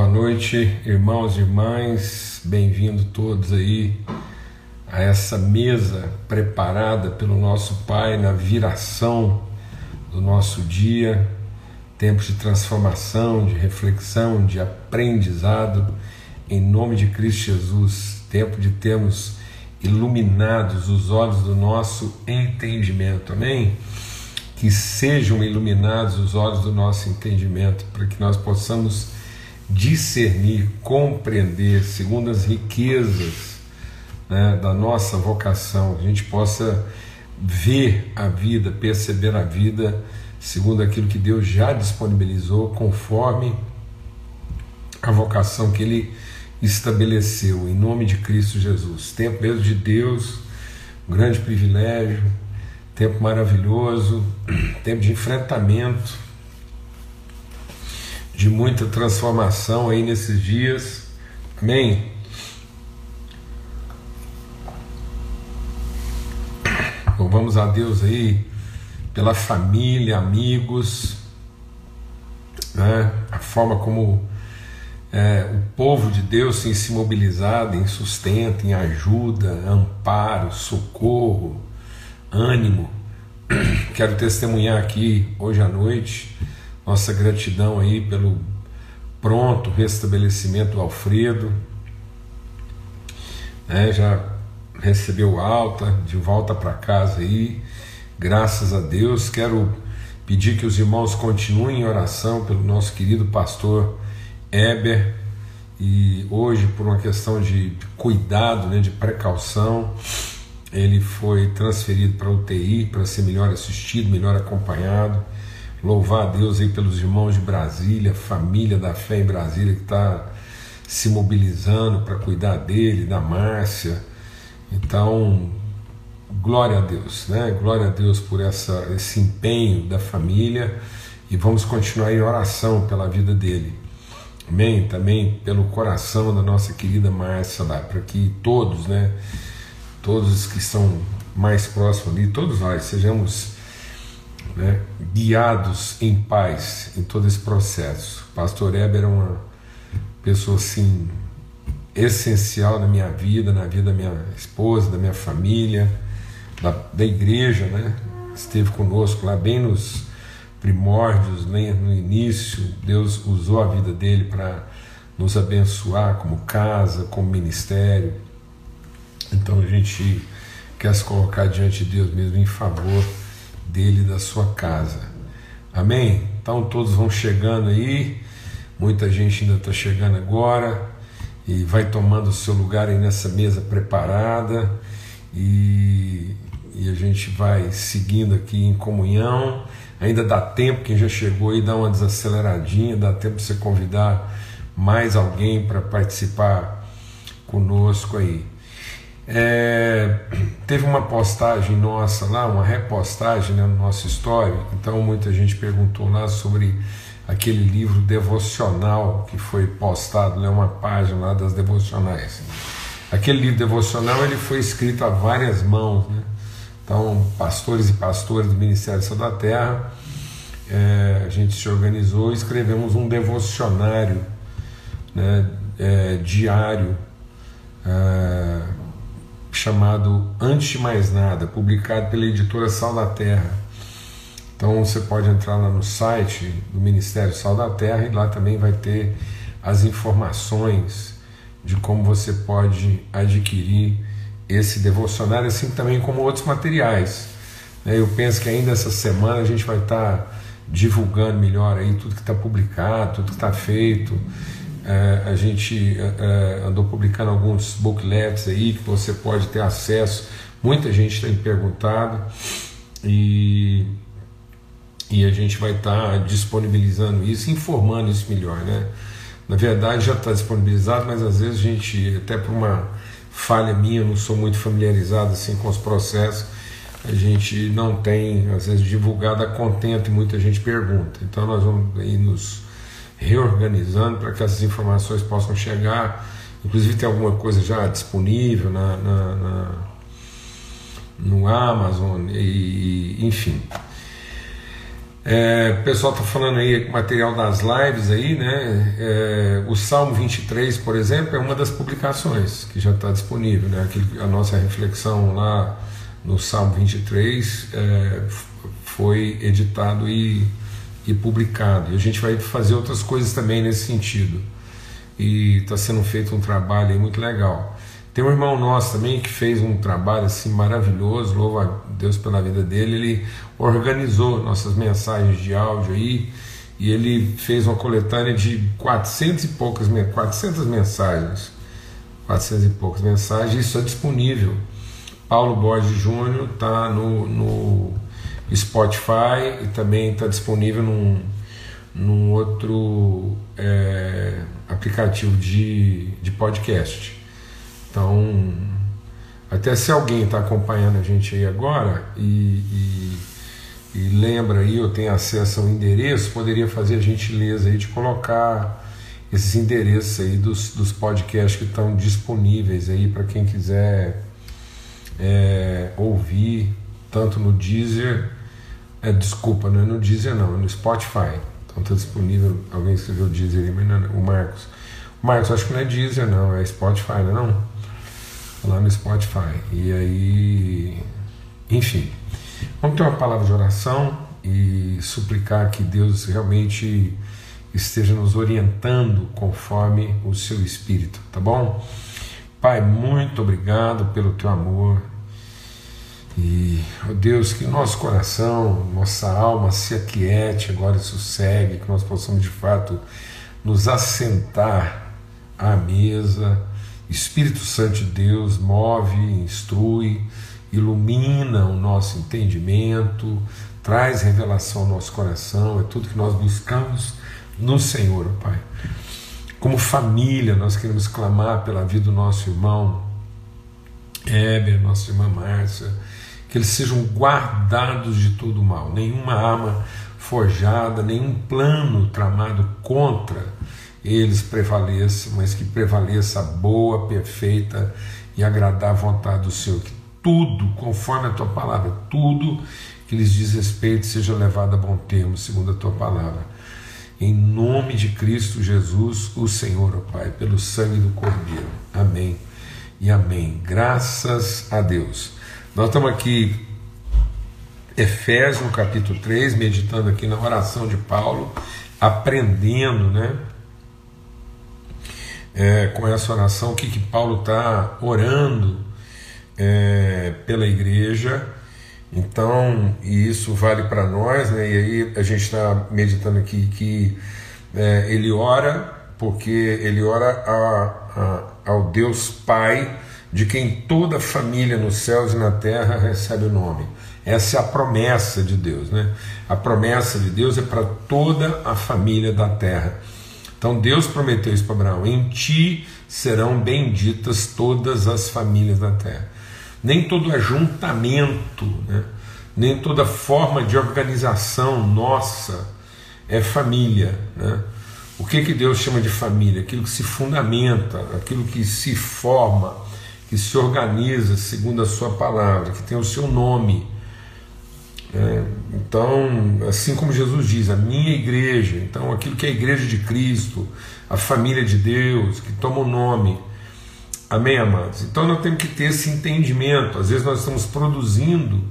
Boa noite, irmãos e irmãs, bem-vindos todos aí a essa mesa preparada pelo nosso Pai na viração do nosso dia, tempo de transformação, de reflexão, de aprendizado, em nome de Cristo Jesus, tempo de termos iluminados os olhos do nosso entendimento, amém? Que sejam iluminados os olhos do nosso entendimento, para que nós possamos discernir, compreender, segundo as riquezas né, da nossa vocação, a gente possa ver a vida, perceber a vida segundo aquilo que Deus já disponibilizou, conforme a vocação que Ele estabeleceu, em nome de Cristo Jesus. Tempo mesmo de Deus, um grande privilégio, tempo maravilhoso, tempo de enfrentamento, de muita transformação aí nesses dias. Amém? Louvamos a Deus aí pela família, amigos, né? a forma como é, o povo de Deus tem se mobilizado em sustento, em ajuda, amparo, socorro, ânimo. Quero testemunhar aqui hoje à noite nossa gratidão aí pelo pronto restabelecimento do Alfredo. É, já recebeu alta, de volta para casa aí, graças a Deus. Quero pedir que os irmãos continuem em oração pelo nosso querido pastor Eber, e hoje, por uma questão de cuidado, né, de precaução, ele foi transferido para UTI para ser melhor assistido, melhor acompanhado. Louvar a Deus aí pelos irmãos de Brasília, família da fé em Brasília que está se mobilizando para cuidar dele, da Márcia. Então, glória a Deus, né? Glória a Deus por essa, esse empenho da família e vamos continuar em oração pela vida dele. Amém? Também pelo coração da nossa querida Márcia lá, para que todos, né? Todos que estão mais próximos ali, todos nós sejamos né, guiados em paz em todo esse processo. Pastor Heber é uma pessoa assim essencial na minha vida, na vida da minha esposa, da minha família, da, da igreja, né? Esteve conosco lá bem nos primórdios, no início, Deus usou a vida dele para nos abençoar como casa, como ministério. Então a gente quer se colocar diante de Deus mesmo em favor dele da sua casa. Amém? Então todos vão chegando aí, muita gente ainda está chegando agora e vai tomando o seu lugar aí nessa mesa preparada e, e a gente vai seguindo aqui em comunhão Ainda dá tempo, quem já chegou aí, dá uma desaceleradinha, dá tempo de você convidar mais alguém para participar conosco aí. É, teve uma postagem nossa lá, uma repostagem né, no nosso story, então muita gente perguntou lá sobre aquele livro devocional que foi postado, né, uma página lá das devocionais. Aquele livro devocional ele foi escrito a várias mãos, né? Então, pastores e pastores do Ministério da Terra, é, a gente se organizou e escrevemos um devocionário né, é, diário é, chamado Antes de Mais Nada, publicado pela editora Sal da Terra. Então você pode entrar lá no site do Ministério Sal da Terra e lá também vai ter as informações de como você pode adquirir esse devocionário, assim também como outros materiais. Né? Eu penso que ainda essa semana a gente vai estar divulgando melhor aí tudo que está publicado, tudo que está feito. É, a gente é, é, andou publicando alguns booklets aí que você pode ter acesso. Muita gente tem perguntado e, e a gente vai estar disponibilizando isso, informando isso melhor, né? Na verdade já está disponibilizado, mas às vezes a gente, até por uma falha minha, eu não sou muito familiarizado assim com os processos, a gente não tem, às vezes, divulgado a contento e muita gente pergunta. Então nós vamos aí nos reorganizando para que essas informações possam chegar. Inclusive tem alguma coisa já disponível na, na, na no Amazon, e, enfim. É, o pessoal está falando aí material das lives aí, né? É, o Salmo 23, por exemplo, é uma das publicações que já está disponível, né? Aquilo, a nossa reflexão lá no Salmo 23 é, foi editado e, e publicado. E a gente vai fazer outras coisas também nesse sentido. E está sendo feito um trabalho muito legal. Tem um irmão nosso também que fez um trabalho assim maravilhoso, louva a Deus pela vida dele. Ele organizou nossas mensagens de áudio aí e ele fez uma coletânea de 400 e poucas 400 mensagens. 400 e poucas mensagens, isso é disponível. Paulo Borges Júnior está no, no Spotify e também está disponível num, num outro é, aplicativo de, de podcast. Então, até se alguém está acompanhando a gente aí agora e, e, e, lembra aí, ou tem acesso ao endereço, poderia fazer a gentileza aí de colocar esses endereços aí dos, dos podcasts que estão disponíveis aí para quem quiser é, ouvir, tanto no Deezer, é, desculpa, não é no Deezer não, é no Spotify. Então está disponível, alguém escreveu Deezer aí, mas não, o Marcos. Marcos, acho que não é Deezer não, é Spotify, não é não? lá no Spotify. E aí, enfim, vamos ter uma palavra de oração e suplicar que Deus realmente esteja nos orientando conforme o seu espírito, tá bom? Pai, muito obrigado pelo teu amor. E, ó Deus, que nosso coração, nossa alma se aquiete agora e sossegue, que nós possamos de fato nos assentar à mesa. Espírito Santo de Deus move, instrui, ilumina o nosso entendimento, traz revelação ao nosso coração, é tudo que nós buscamos no Senhor, Pai. Como família, nós queremos clamar pela vida do nosso irmão Heber, nossa irmã Márcia, que eles sejam guardados de todo mal, nenhuma arma forjada, nenhum plano tramado contra eles prevaleçam, mas que prevaleça a boa, perfeita e agradar vontade do Senhor. Que tudo, conforme a tua palavra, tudo que lhes diz respeito seja levado a bom termo, segundo a tua palavra. Em nome de Cristo Jesus, o Senhor, ó Pai, pelo sangue do Cordeiro. Amém e amém. Graças a Deus. Nós estamos aqui, Efésios, capítulo 3, meditando aqui na oração de Paulo, aprendendo, né? é, com essa oração, o que, que Paulo está orando é, pela igreja. Então, e isso vale para nós, né? e aí a gente está meditando aqui que é, ele ora, porque ele ora a, a, ao Deus Pai, de quem toda família nos céus e na terra recebe o nome. Essa é a promessa de Deus, né? A promessa de Deus é para toda a família da terra. Então Deus prometeu isso para Abraão: em ti serão benditas todas as famílias da terra. Nem todo ajuntamento, né, nem toda forma de organização nossa é família. Né? O que, que Deus chama de família? Aquilo que se fundamenta, aquilo que se forma, que se organiza segundo a Sua palavra, que tem o seu nome é, então, assim como Jesus diz, a minha igreja, então aquilo que é a igreja de Cristo, a família de Deus, que toma o nome. Amém, amados? Então nós temos que ter esse entendimento. Às vezes nós estamos produzindo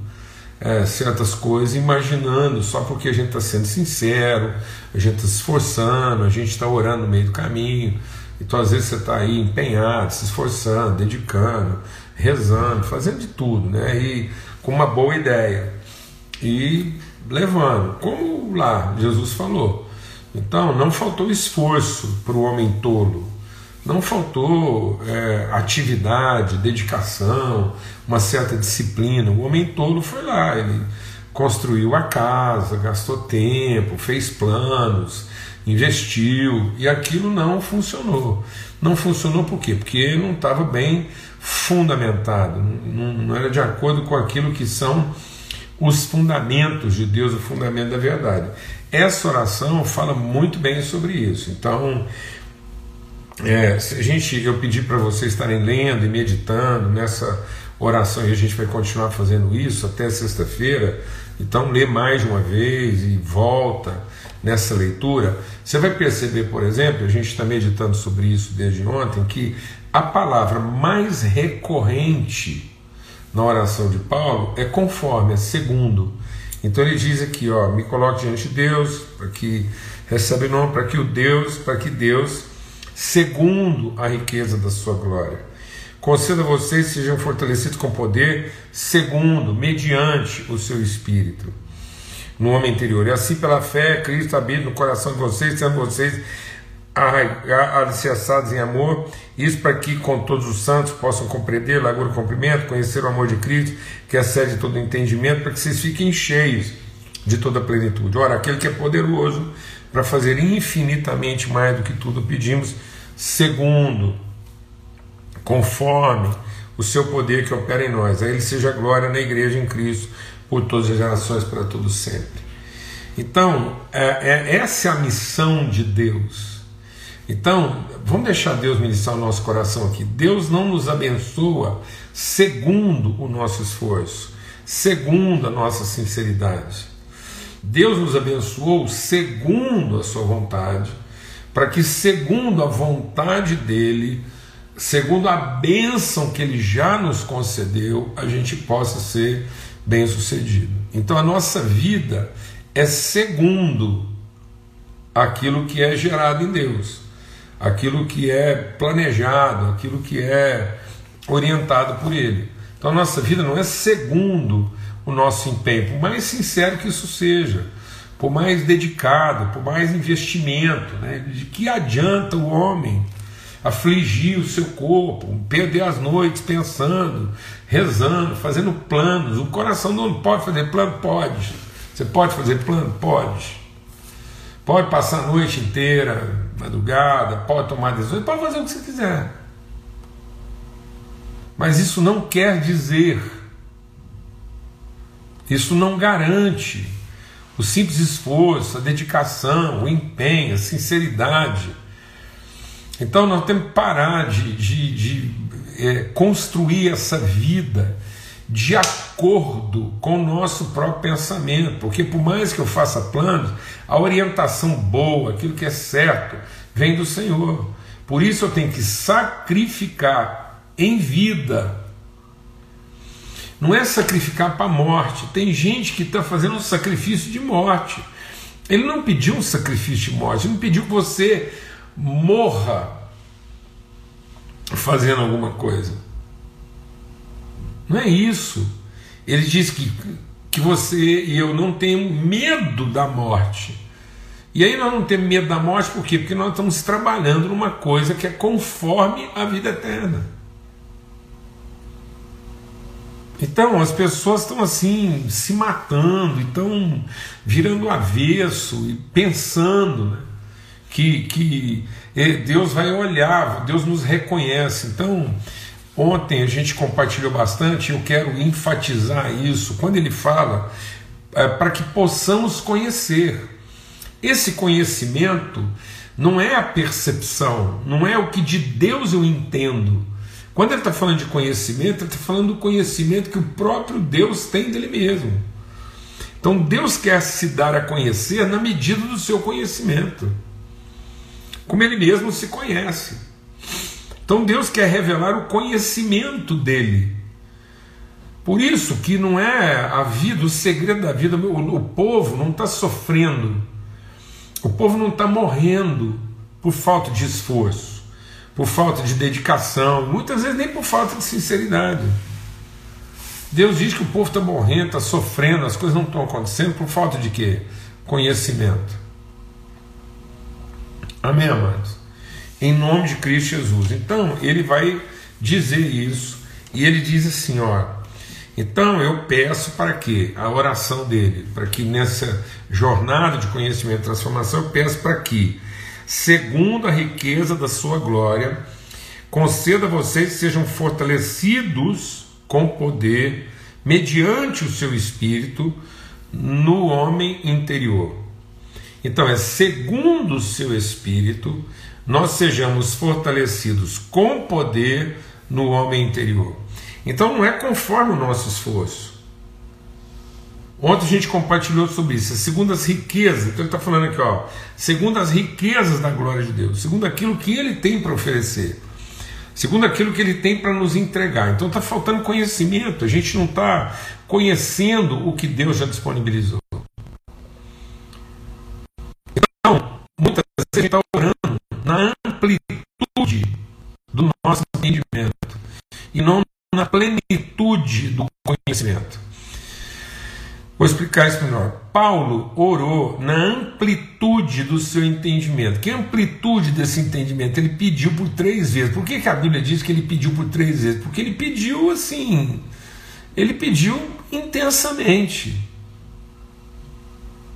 é, certas coisas, imaginando, só porque a gente está sendo sincero, a gente está se esforçando, a gente está orando no meio do caminho. Então, às vezes, você está aí empenhado, se esforçando, dedicando, rezando, fazendo de tudo, né? E com uma boa ideia e levando, como lá Jesus falou. Então, não faltou esforço para o homem tolo, não faltou é, atividade, dedicação, uma certa disciplina. O homem tolo foi lá, ele construiu a casa, gastou tempo, fez planos, investiu e aquilo não funcionou. Não funcionou por quê? Porque não estava bem fundamentado, não, não era de acordo com aquilo que são os fundamentos de Deus, o fundamento da verdade. Essa oração fala muito bem sobre isso. Então, é, a gente, eu pedi para vocês estarem lendo e meditando nessa oração e a gente vai continuar fazendo isso até sexta-feira. Então, lê mais uma vez e volta nessa leitura. Você vai perceber, por exemplo, a gente está meditando sobre isso desde ontem, que a palavra mais recorrente na oração de Paulo é conforme, é segundo. Então ele diz aqui, ó, me coloque diante de Deus, para que recebe nome, para que o Deus, para que Deus, segundo a riqueza da sua glória, conceda a vocês sejam fortalecidos com poder, segundo, mediante o seu espírito no homem interior. E assim, pela fé, Cristo habita no coração de vocês, sendo vocês alicerçados em amor, isso para que com todos os santos possam compreender, largura e comprimento, conhecer o amor de Cristo, que excede todo entendimento, para que vocês fiquem cheios de toda a plenitude. Ora, aquele que é poderoso para fazer infinitamente mais do que tudo pedimos, segundo, conforme o seu poder que opera em nós. A Ele seja glória na igreja em Cristo por todas as gerações, para todos sempre. Então, é, é, essa é a missão de Deus. Então, vamos deixar Deus ministrar o nosso coração aqui. Deus não nos abençoa segundo o nosso esforço, segundo a nossa sinceridade. Deus nos abençoou segundo a sua vontade, para que, segundo a vontade dEle, segundo a bênção que Ele já nos concedeu, a gente possa ser bem-sucedido. Então a nossa vida é segundo aquilo que é gerado em Deus, aquilo que é planejado, aquilo que é orientado por Ele. Então a nossa vida não é segundo o nosso empenho, por mais sincero que isso seja, por mais dedicado, por mais investimento, né? de que adianta o homem afligir o seu corpo, perder as noites pensando, rezando, fazendo planos. O coração não pode fazer plano? Pode. Você pode fazer plano? Pode. Pode passar a noite inteira, madrugada, pode tomar decisões, pode fazer o que você quiser. Mas isso não quer dizer, isso não garante o simples esforço, a dedicação, o empenho, a sinceridade então nós temos que parar de, de, de é, construir essa vida de acordo com o nosso próprio pensamento, porque por mais que eu faça planos, a orientação boa, aquilo que é certo, vem do Senhor. Por isso eu tenho que sacrificar em vida. Não é sacrificar para a morte. Tem gente que está fazendo um sacrifício de morte. Ele não pediu um sacrifício de morte, ele não pediu que você morra fazendo alguma coisa. Não é isso. Ele diz que, que você e eu não temos medo da morte. E aí nós não temos medo da morte por quê? Porque nós estamos trabalhando numa coisa que é conforme a vida eterna. Então as pessoas estão assim se matando, estão virando avesso e pensando né? Que, que Deus vai olhar, Deus nos reconhece. Então, ontem a gente compartilhou bastante, eu quero enfatizar isso. Quando ele fala é, para que possamos conhecer, esse conhecimento não é a percepção, não é o que de Deus eu entendo. Quando ele está falando de conhecimento, ele está falando do conhecimento que o próprio Deus tem dele mesmo. Então Deus quer se dar a conhecer na medida do seu conhecimento como ele mesmo se conhece. Então Deus quer revelar o conhecimento dele. Por isso que não é a vida, o segredo da vida, o, povo não está sofrendo, o povo não está morrendo por falta de esforço, por falta de dedicação, muitas vezes nem por falta de sinceridade. Deus diz que o povo está morrendo, está sofrendo, as coisas não estão acontecendo por falta de quê? Conhecimento. Amém, amados? Em nome de Cristo Jesus. Então, ele vai dizer isso, e ele diz assim: ó. Então eu peço para que a oração dele, para que nessa jornada de conhecimento e transformação, eu peço para que, segundo a riqueza da sua glória, conceda a vocês que sejam fortalecidos com poder, mediante o seu espírito, no homem interior então é segundo o seu espírito, nós sejamos fortalecidos com poder no homem interior. Então não é conforme o nosso esforço. Ontem a gente compartilhou sobre isso, segundo as riquezas. Então ele está falando aqui, ó, segundo as riquezas da glória de Deus, segundo aquilo que ele tem para oferecer, segundo aquilo que ele tem para nos entregar. Então está faltando conhecimento, a gente não está conhecendo o que Deus já disponibilizou. Gente está orando na amplitude do nosso entendimento e não na plenitude do conhecimento. Vou explicar isso melhor. Paulo orou na amplitude do seu entendimento. Que amplitude desse entendimento? Ele pediu por três vezes. Por que, que a Bíblia diz que ele pediu por três vezes? Porque ele pediu assim. Ele pediu intensamente.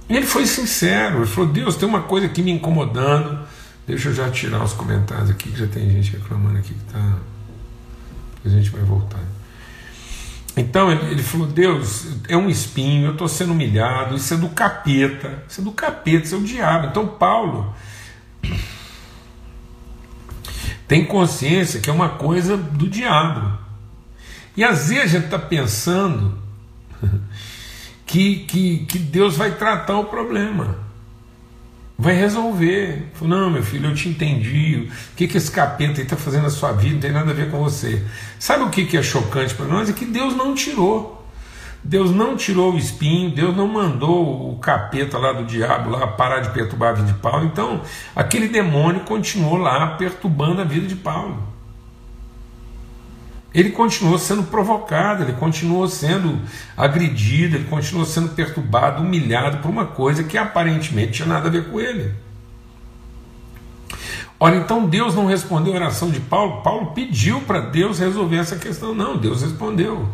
E ele foi sincero. Ele falou: Deus, tem uma coisa aqui me incomodando. Deixa eu já tirar os comentários aqui, que já tem gente reclamando aqui que tá. A gente vai voltar. Então ele, ele, falou: Deus, é um espinho, eu estou sendo humilhado, isso é do capeta, isso é do capeta, isso é o diabo. Então Paulo tem consciência que é uma coisa do diabo. E às vezes a gente está pensando que, que, que Deus vai tratar o problema vai resolver. Não, meu filho, eu te entendi. O que, que esse capeta está fazendo na sua vida não tem nada a ver com você. Sabe o que, que é chocante para nós? É que Deus não tirou. Deus não tirou o espinho, Deus não mandou o capeta lá do diabo lá parar de perturbar a vida de Paulo. Então, aquele demônio continuou lá perturbando a vida de Paulo ele continuou sendo provocado, ele continuou sendo agredido, ele continuou sendo perturbado, humilhado por uma coisa que aparentemente tinha nada a ver com ele. Ora, então Deus não respondeu a oração de Paulo? Paulo pediu para Deus resolver essa questão. Não, Deus respondeu.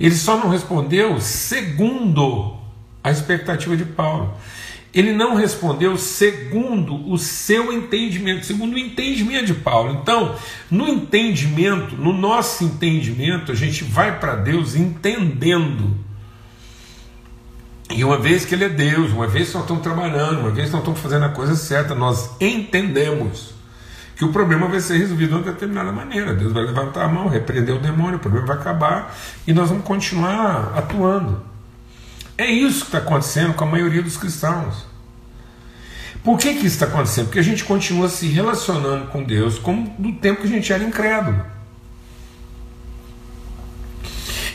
Ele só não respondeu segundo a expectativa de Paulo ele não respondeu segundo o seu entendimento, segundo o entendimento de Paulo. Então, no entendimento, no nosso entendimento, a gente vai para Deus entendendo. E uma vez que Ele é Deus, uma vez que nós estamos trabalhando, uma vez que nós estamos fazendo a coisa certa, nós entendemos que o problema vai ser resolvido de uma determinada maneira. Deus vai levantar a mão, repreender o demônio, o problema vai acabar e nós vamos continuar atuando. É isso que está acontecendo com a maioria dos cristãos. Por que, que isso está acontecendo? Porque a gente continua se relacionando com Deus como do tempo que a gente era incrédulo.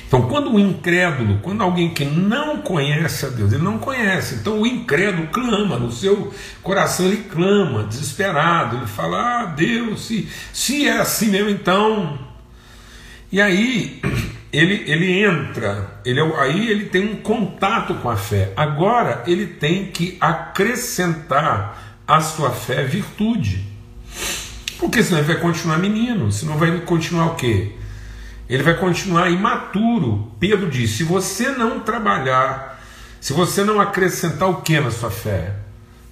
Então, quando o incrédulo, quando alguém que não conhece a Deus, ele não conhece, então o incrédulo clama, no seu coração ele clama, desesperado, ele fala: Ah, Deus, se, se é assim mesmo, então. E aí, ele, ele entra, ele, é aí ele tem um contato com a fé. Agora ele tem que acrescentar à sua fé virtude. Porque senão ele vai continuar menino, senão vai continuar o quê? Ele vai continuar imaturo. Pedro diz: se você não trabalhar, se você não acrescentar o que na sua fé?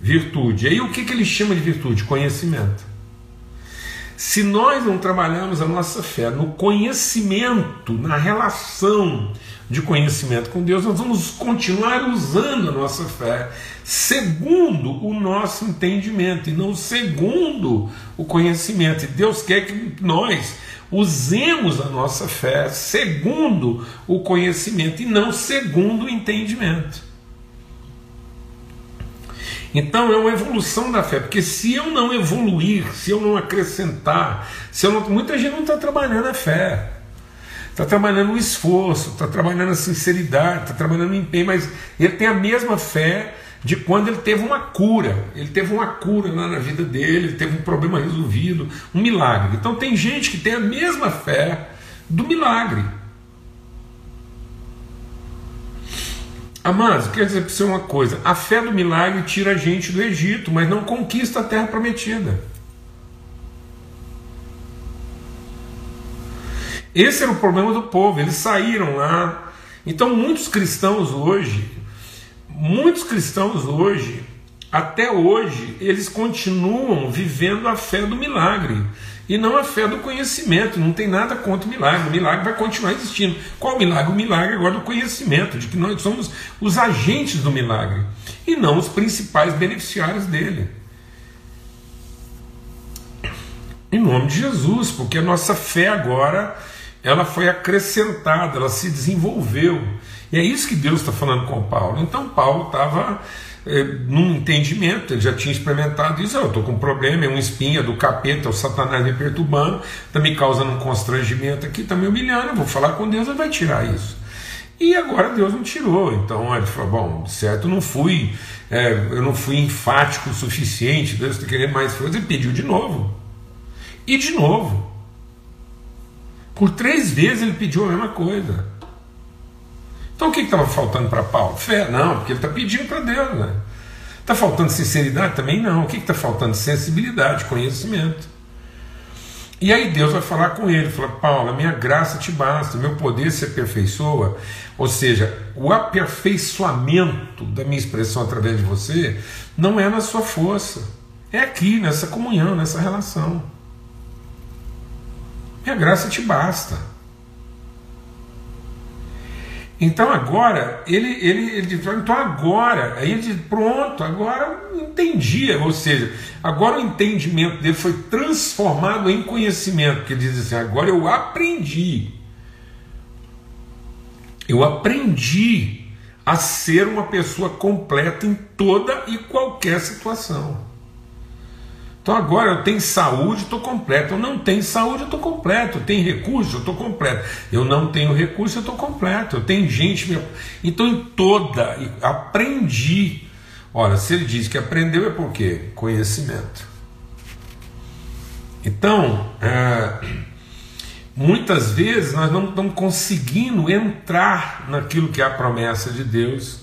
Virtude. E aí o que, que ele chama de virtude? Conhecimento. Se nós não trabalharmos a nossa fé no conhecimento, na relação de conhecimento com Deus, nós vamos continuar usando a nossa fé segundo o nosso entendimento e não segundo o conhecimento. E Deus quer que nós usemos a nossa fé segundo o conhecimento e não segundo o entendimento. Então é uma evolução da fé, porque se eu não evoluir, se eu não acrescentar, se eu não, muita gente não está trabalhando a fé, está trabalhando o esforço, está trabalhando a sinceridade, está trabalhando o empenho, mas ele tem a mesma fé de quando ele teve uma cura, ele teve uma cura lá na vida dele, ele teve um problema resolvido, um milagre. Então tem gente que tem a mesma fé do milagre. Amados, quer dizer para você uma coisa: a fé do milagre tira a gente do Egito, mas não conquista a terra prometida. Esse era o problema do povo, eles saíram lá. Então, muitos cristãos hoje, muitos cristãos hoje, até hoje, eles continuam vivendo a fé do milagre e não a fé do conhecimento. Não tem nada contra o milagre. O milagre vai continuar existindo. Qual o milagre? O milagre agora do conhecimento, de que nós somos os agentes do milagre e não os principais beneficiários dele. Em nome de Jesus, porque a nossa fé agora ela foi acrescentada, ela se desenvolveu. E é isso que Deus está falando com Paulo. Então Paulo estava é, num entendimento, ele já tinha experimentado isso, eu estou com um problema, é um espinha do capeta, o satanás me perturbando, está me causando um constrangimento aqui, está me humilhando, eu vou falar com Deus, ele vai tirar isso. E agora Deus não tirou, então ele falou, bom, certo, não fui, é, eu não fui enfático o suficiente, Deus está querendo mais coisa, ele pediu de novo. E de novo. Por três vezes ele pediu a mesma coisa. Então o que estava faltando para Paulo? Fé? Não, porque ele está pedindo para Deus. Né? Está faltando sinceridade? Também não. O que está faltando? Sensibilidade, conhecimento. E aí Deus vai falar com ele, fala, Paulo, a minha graça te basta, meu poder se aperfeiçoa, ou seja, o aperfeiçoamento da minha expressão através de você não é na sua força, é aqui, nessa comunhão, nessa relação. Minha graça te basta. Então agora, ele, ele, ele diz, então agora, aí ele diz, pronto, agora entendia, ou seja, agora o entendimento dele foi transformado em conhecimento, ele diz assim, agora eu aprendi, eu aprendi a ser uma pessoa completa em toda e qualquer situação. Então agora eu tenho saúde, estou completo. Eu não tenho saúde, eu estou completo. Eu tenho recurso, eu estou completo. Eu não tenho recurso, eu estou completo. Eu tenho gente. Então em toda, aprendi. Olha, se ele diz que aprendeu é por quê? Conhecimento. Então, é, muitas vezes nós não estamos conseguindo entrar naquilo que é a promessa de Deus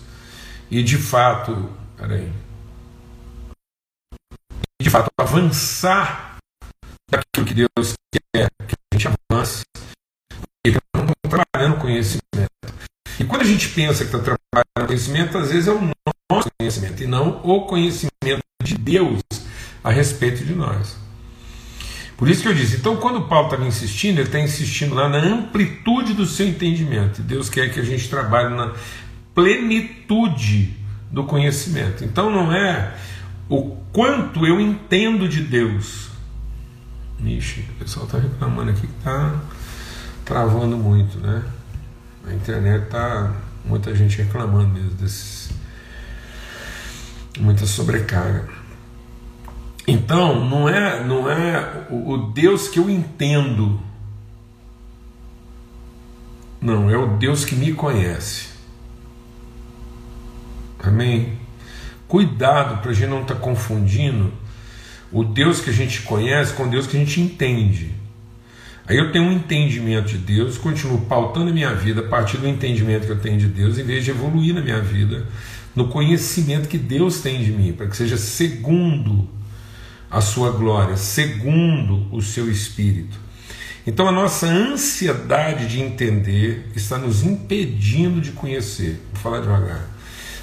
e de fato, peraí de fato avançar daquilo que Deus quer que a gente avance. E estamos trabalhando conhecimento. E quando a gente pensa que está trabalhando conhecimento, às vezes é o nosso conhecimento e não o conhecimento de Deus a respeito de nós. Por isso que eu disse, então quando Paulo está insistindo, ele está insistindo lá na amplitude do seu entendimento. Deus quer que a gente trabalhe na plenitude do conhecimento. Então não é o quanto eu entendo de Deus. Ixi, o pessoal está reclamando aqui que está travando muito, né? A internet tá muita gente reclamando mesmo desses muita sobrecarga. Então, não é, não é o Deus que eu entendo. Não, é o Deus que me conhece. Amém. Cuidado para a gente não estar tá confundindo o Deus que a gente conhece com o Deus que a gente entende. Aí eu tenho um entendimento de Deus, continuo pautando a minha vida a partir do entendimento que eu tenho de Deus, em vez de evoluir na minha vida no conhecimento que Deus tem de mim, para que seja segundo a sua glória, segundo o seu espírito. Então a nossa ansiedade de entender está nos impedindo de conhecer. Vou falar devagar.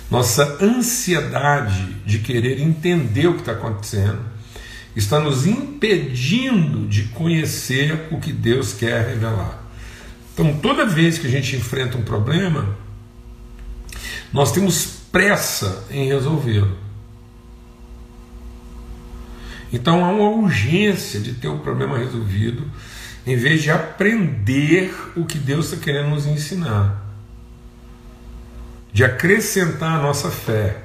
Nossa ansiedade de querer entender o que está acontecendo está nos impedindo de conhecer o que Deus quer revelar. Então, toda vez que a gente enfrenta um problema, nós temos pressa em resolvê-lo. Então há uma urgência de ter o problema resolvido, em vez de aprender o que Deus está querendo nos ensinar de acrescentar a nossa fé.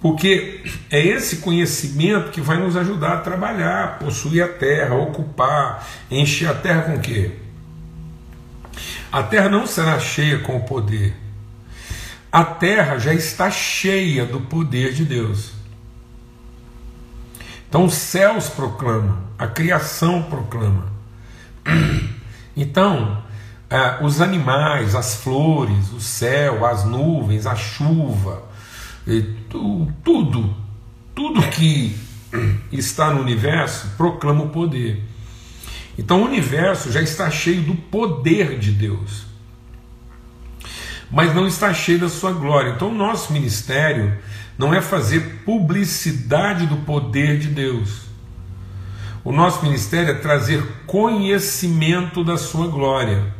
Porque é esse conhecimento que vai nos ajudar a trabalhar, possuir a terra, ocupar, encher a terra com quê? A terra não será cheia com o poder. A terra já está cheia do poder de Deus. Então os céus proclamam, a criação proclama. Então, é, os animais, as flores, o céu, as nuvens, a chuva, tu, tudo, tudo que está no universo proclama o poder. Então o universo já está cheio do poder de Deus, mas não está cheio da sua glória. Então o nosso ministério não é fazer publicidade do poder de Deus. O nosso ministério é trazer conhecimento da sua glória.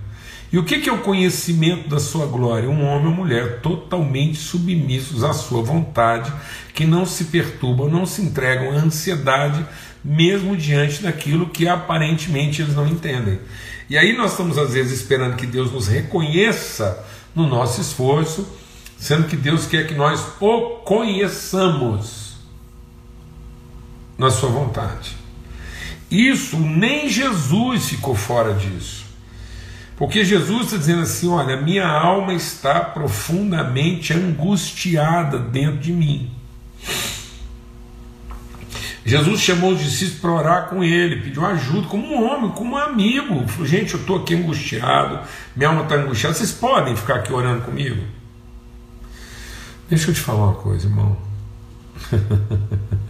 E o que é o conhecimento da sua glória? Um homem ou mulher totalmente submissos à sua vontade, que não se perturbam, não se entregam à ansiedade, mesmo diante daquilo que aparentemente eles não entendem. E aí nós estamos às vezes esperando que Deus nos reconheça no nosso esforço, sendo que Deus quer que nós o conheçamos na sua vontade. Isso nem Jesus ficou fora disso. Porque Jesus está dizendo assim: olha, minha alma está profundamente angustiada dentro de mim. Jesus chamou os discípulos para orar com ele, pediu ajuda como um homem, como um amigo. Falou, gente, eu estou aqui angustiado, minha alma está angustiada, vocês podem ficar aqui orando comigo? Deixa eu te falar uma coisa, irmão.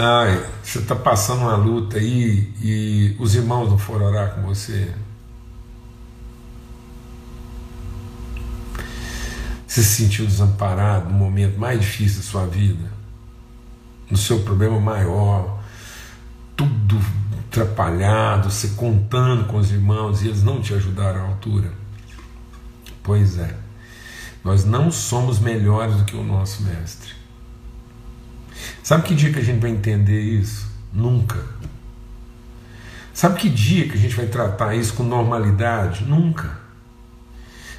Ai, você está passando uma luta aí e os irmãos não foram orar com você. Você se sentiu desamparado no momento mais difícil da sua vida, no seu problema maior, tudo atrapalhado, você contando com os irmãos e eles não te ajudaram à altura. Pois é, nós não somos melhores do que o nosso mestre. Sabe que dia que a gente vai entender isso? Nunca. Sabe que dia que a gente vai tratar isso com normalidade? Nunca.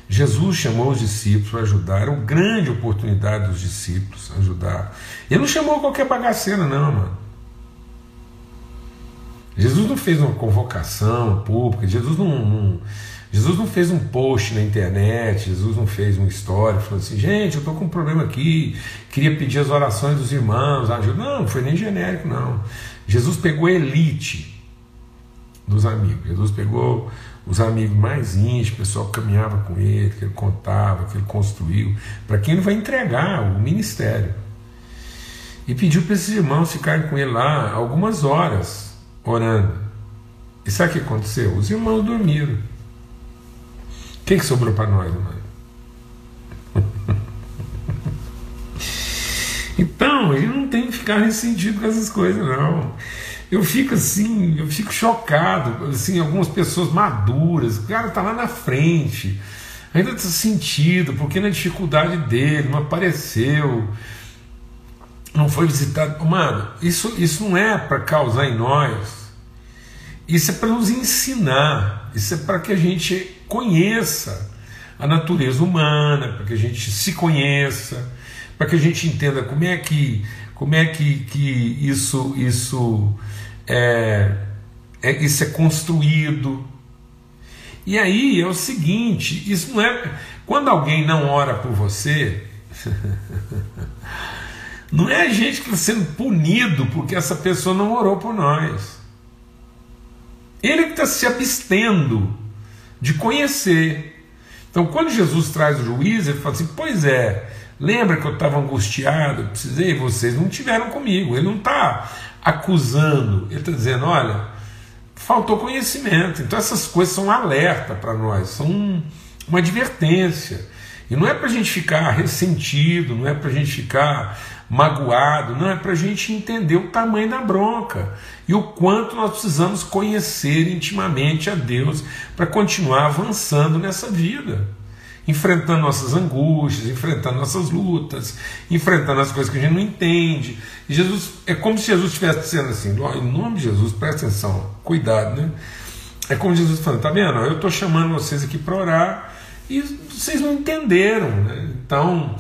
Jesus chamou os discípulos para ajudar, era uma grande oportunidade dos discípulos ajudar. Ele não chamou qualquer bagaceira, não, mano. Jesus não fez uma convocação pública, Jesus não, não Jesus não fez um post na internet, Jesus não fez uma história falando assim, gente, eu estou com um problema aqui, queria pedir as orações dos irmãos, ajuda. Não, não foi nem genérico, não. Jesus pegou a elite dos amigos, Jesus pegou os amigos mais íntimos, o pessoal que caminhava com ele, que ele contava, que ele construiu, para quem ele vai entregar o ministério. E pediu para esses irmãos ficarem com ele lá algumas horas, orando. E sabe o que aconteceu? Os irmãos dormiram que, que sobrou para nós, mano? então, ele não tem que ficar ressentido com essas coisas, não. Eu fico assim, eu fico chocado, assim, algumas pessoas maduras, o cara tá lá na frente, ainda está sentido, porque na dificuldade dele, não apareceu, não foi visitado. Mano, isso, isso não é para causar em nós, isso é para nos ensinar, isso é para que a gente conheça a natureza humana, para que a gente se conheça, para que a gente entenda como é que, como é que, que isso, isso, é, é, isso é construído. E aí é o seguinte: isso não é. Quando alguém não ora por você, não é a gente que está sendo punido porque essa pessoa não orou por nós. Ele que está se abstendo de conhecer. Então, quando Jesus traz o juízo, ele fala assim: Pois é, lembra que eu estava angustiado, precisei, vocês não tiveram comigo. Ele não está acusando, ele está dizendo: Olha, faltou conhecimento. Então, essas coisas são um alerta para nós, são uma advertência. E não é para a gente ficar ressentido, não é para a gente ficar magoado, não, é para a gente entender o tamanho da bronca e o quanto nós precisamos conhecer intimamente a Deus para continuar avançando nessa vida, enfrentando nossas angústias, enfrentando nossas lutas, enfrentando as coisas que a gente não entende. E Jesus é como se Jesus estivesse dizendo assim: em nome de Jesus, presta atenção, cuidado, né? É como Jesus falando, tá vendo? Eu estou chamando vocês aqui para orar e vocês não entenderam, né? Então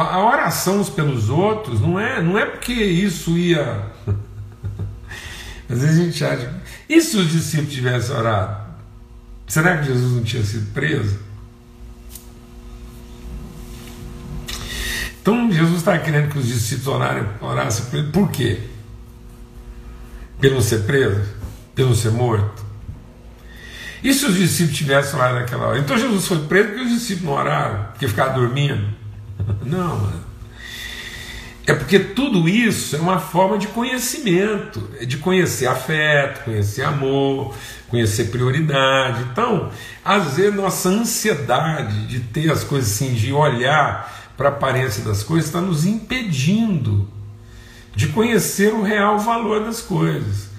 a oração uns pelos outros não é, não é porque isso ia. Às vezes a gente acha. E se os discípulos tivessem orado? Será que Jesus não tinha sido preso? Então Jesus está querendo que os discípulos orarem, orassem por ele. Por quê? Pelo ser preso? Pelo ser morto? E se os discípulos tivessem orado naquela hora? Então Jesus foi preso porque os discípulos não oraram, porque ficaram dormindo. Não. É porque tudo isso é uma forma de conhecimento, é de conhecer afeto, conhecer amor, conhecer prioridade. Então, às vezes, nossa ansiedade de ter as coisas assim, de olhar para a aparência das coisas, está nos impedindo de conhecer o real valor das coisas.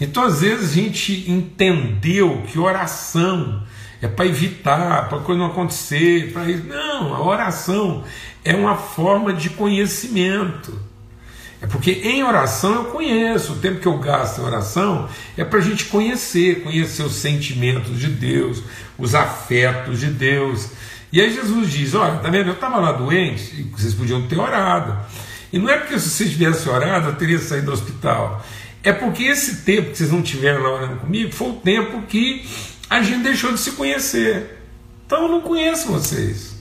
Então, às vezes, a gente entendeu que oração é para evitar, para coisa não acontecer, para isso. Não, a oração é uma forma de conhecimento. É porque em oração eu conheço, o tempo que eu gasto em oração é para a gente conhecer, conhecer os sentimentos de Deus, os afetos de Deus. E aí Jesus diz: Olha, tá vendo? Eu estava lá doente e vocês podiam ter orado. E não é porque se vocês tivessem orado eu teria saído do hospital. É porque esse tempo que vocês não tiveram lá orando comigo foi o tempo que a gente deixou de se conhecer. Então eu não conheço vocês.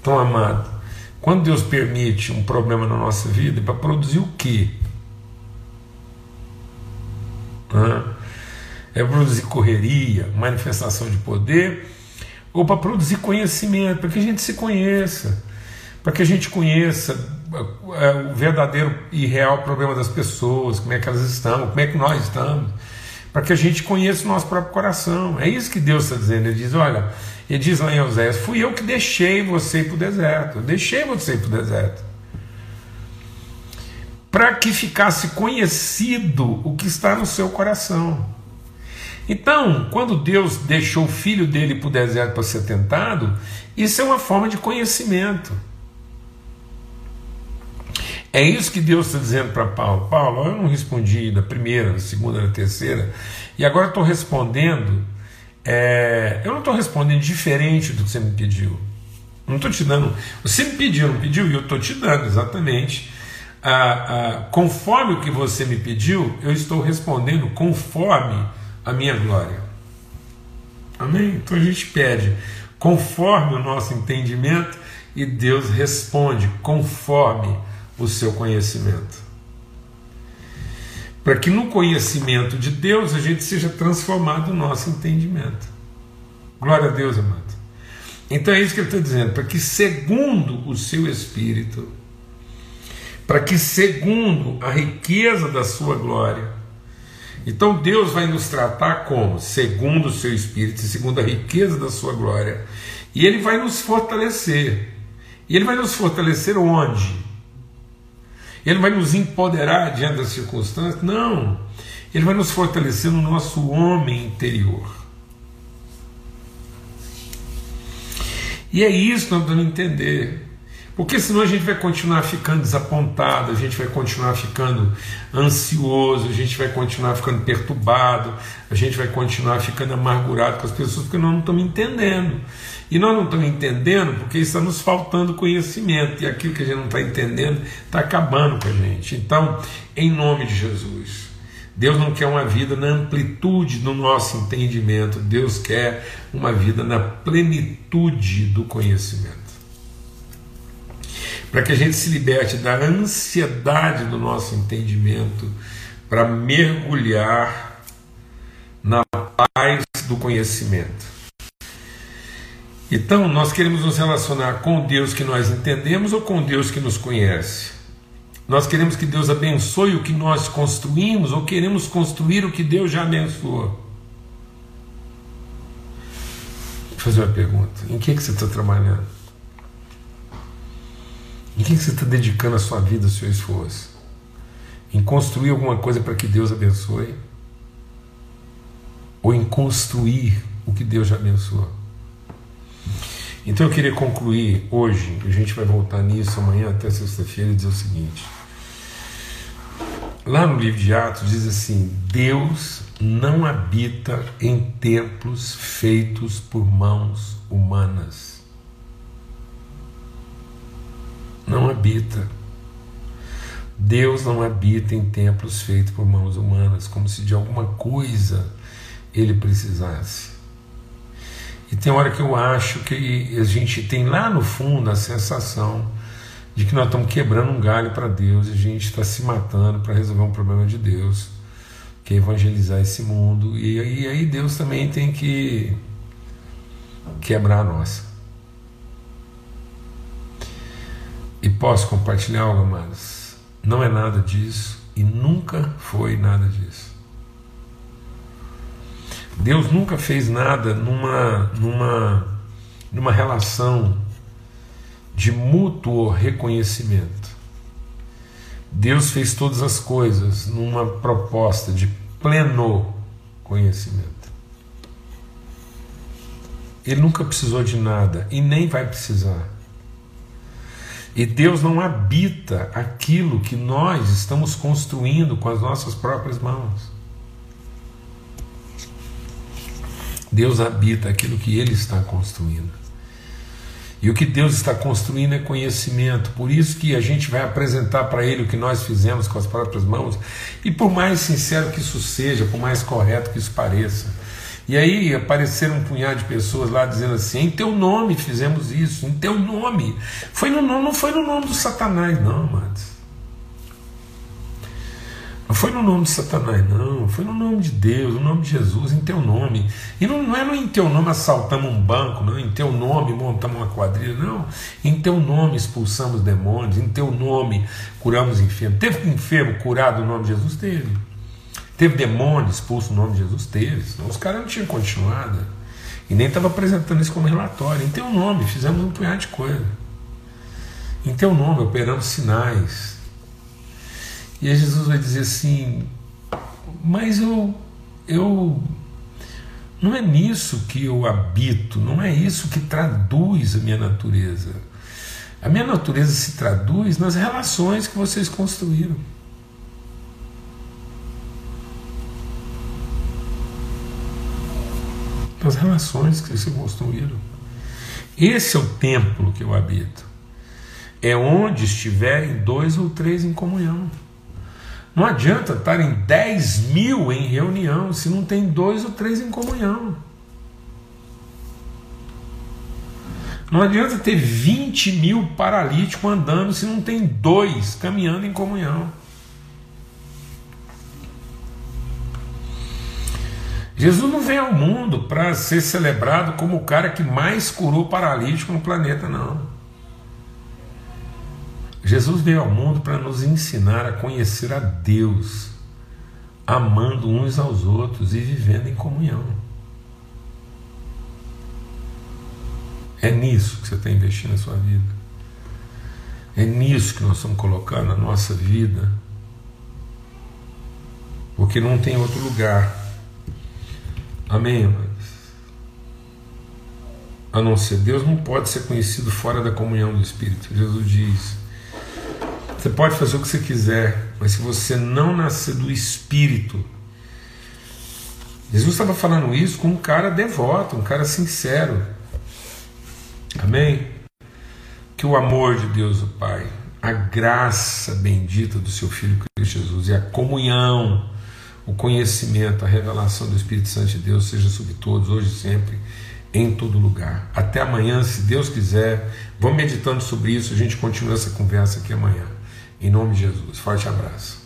Então, amado, quando Deus permite um problema na nossa vida, é para produzir o quê? É produzir correria, manifestação de poder, ou para produzir conhecimento, para que a gente se conheça, para que a gente conheça é, o verdadeiro e real problema das pessoas, como é que elas estão, como é que nós estamos, para que a gente conheça o nosso próprio coração. É isso que Deus está dizendo. Ele diz: olha, ele diz lá em Oséias: Fui eu que deixei você ir para o deserto. Eu deixei você ir para o deserto. Para que ficasse conhecido o que está no seu coração. Então, quando Deus deixou o filho dele para o deserto para ser tentado, isso é uma forma de conhecimento. É isso que Deus está dizendo para Paulo. Paulo, eu não respondi da primeira, da segunda, da terceira, e agora estou respondendo é, eu não estou respondendo diferente do que você me pediu. Não estou te dando. Você me pediu, não pediu, e eu estou te dando exatamente. Conforme o que você me pediu, eu estou respondendo conforme a minha glória. Amém? Então a gente pede conforme o nosso entendimento e Deus responde conforme o seu conhecimento para que no conhecimento de Deus a gente seja transformado no nosso entendimento. Glória a Deus, amado. Então é isso que ele está dizendo, para que segundo o seu Espírito, para que segundo a riqueza da sua glória, então Deus vai nos tratar como? Segundo o seu Espírito e segundo a riqueza da sua glória. E Ele vai nos fortalecer. E Ele vai nos fortalecer onde? Ele vai nos empoderar diante das circunstâncias? Não. Ele vai nos fortalecer no nosso homem interior. E é isso que nós vamos entender. Porque senão a gente vai continuar ficando desapontado, a gente vai continuar ficando ansioso, a gente vai continuar ficando perturbado, a gente vai continuar ficando amargurado com as pessoas porque nós não estamos entendendo. E nós não estamos entendendo porque está nos faltando conhecimento, e aquilo que a gente não está entendendo está acabando com a gente. Então, em nome de Jesus, Deus não quer uma vida na amplitude do nosso entendimento, Deus quer uma vida na plenitude do conhecimento. Para que a gente se liberte da ansiedade do nosso entendimento, para mergulhar na paz do conhecimento. Então, nós queremos nos relacionar com Deus que nós entendemos ou com Deus que nos conhece? Nós queremos que Deus abençoe o que nós construímos ou queremos construir o que Deus já abençoou? Vou fazer uma pergunta: em que, que você está trabalhando? Em que, que você está dedicando a sua vida, o seu esforço? Em construir alguma coisa para que Deus abençoe? Ou em construir o que Deus já abençoou? Então eu queria concluir hoje, a gente vai voltar nisso amanhã até sexta-feira e dizer o seguinte. Lá no livro de Atos diz assim: Deus não habita em templos feitos por mãos humanas. Não habita. Deus não habita em templos feitos por mãos humanas, como se de alguma coisa ele precisasse. E tem hora que eu acho que a gente tem lá no fundo a sensação de que nós estamos quebrando um galho para Deus e a gente está se matando para resolver um problema de Deus, que é evangelizar esse mundo. E aí, aí Deus também tem que quebrar a nossa. E posso compartilhar algo, amados? Não é nada disso e nunca foi nada disso. Deus nunca fez nada numa, numa, numa relação de mútuo reconhecimento. Deus fez todas as coisas numa proposta de pleno conhecimento. Ele nunca precisou de nada e nem vai precisar. E Deus não habita aquilo que nós estamos construindo com as nossas próprias mãos. Deus habita aquilo que Ele está construindo. E o que Deus está construindo é conhecimento. Por isso que a gente vai apresentar para Ele o que nós fizemos com as próprias mãos. E por mais sincero que isso seja, por mais correto que isso pareça. E aí apareceram um punhado de pessoas lá dizendo assim: em teu nome fizemos isso, em teu nome. Foi no nome, não foi no nome do Satanás, não, amados. Não foi no nome de Satanás, não. Foi no nome de Deus, no nome de Jesus, em teu nome. E não, não é no em teu nome assaltamos um banco, não. Em teu nome montamos uma quadrilha, não. Em teu nome expulsamos demônios, em teu nome curamos enfermos. Teve enfermo curado no nome de Jesus? Teve. Teve demônio expulso no nome de Jesus? Teve. Senão os caras não tinham continuado. E nem estava apresentando isso como relatório. Em teu nome fizemos um punhado de coisa. Em teu nome operamos sinais e aí Jesus vai dizer assim: Mas eu, eu. Não é nisso que eu habito, não é isso que traduz a minha natureza. A minha natureza se traduz nas relações que vocês construíram. Nas relações que vocês construíram. Esse é o templo que eu habito. É onde estiverem dois ou três em comunhão. Não adianta estarem 10 mil em reunião se não tem dois ou três em comunhão. Não adianta ter 20 mil paralíticos andando se não tem dois caminhando em comunhão. Jesus não veio ao mundo para ser celebrado como o cara que mais curou paralítico no planeta, não. Jesus veio ao mundo para nos ensinar a conhecer a Deus, amando uns aos outros e vivendo em comunhão. É nisso que você está investindo na sua vida. É nisso que nós estamos colocando a nossa vida. Porque não tem outro lugar. Amém, irmãos? A não ser Deus não pode ser conhecido fora da comunhão do Espírito. Jesus diz você pode fazer o que você quiser, mas se você não nascer do Espírito, Jesus estava falando isso com um cara devoto, um cara sincero. Amém? Que o amor de Deus, o Pai, a graça bendita do seu Filho Cristo Jesus e a comunhão, o conhecimento, a revelação do Espírito Santo de Deus seja sobre todos, hoje e sempre, em todo lugar. Até amanhã, se Deus quiser. Vamos meditando sobre isso, a gente continua essa conversa aqui amanhã. Em nome de Jesus. Forte abraço.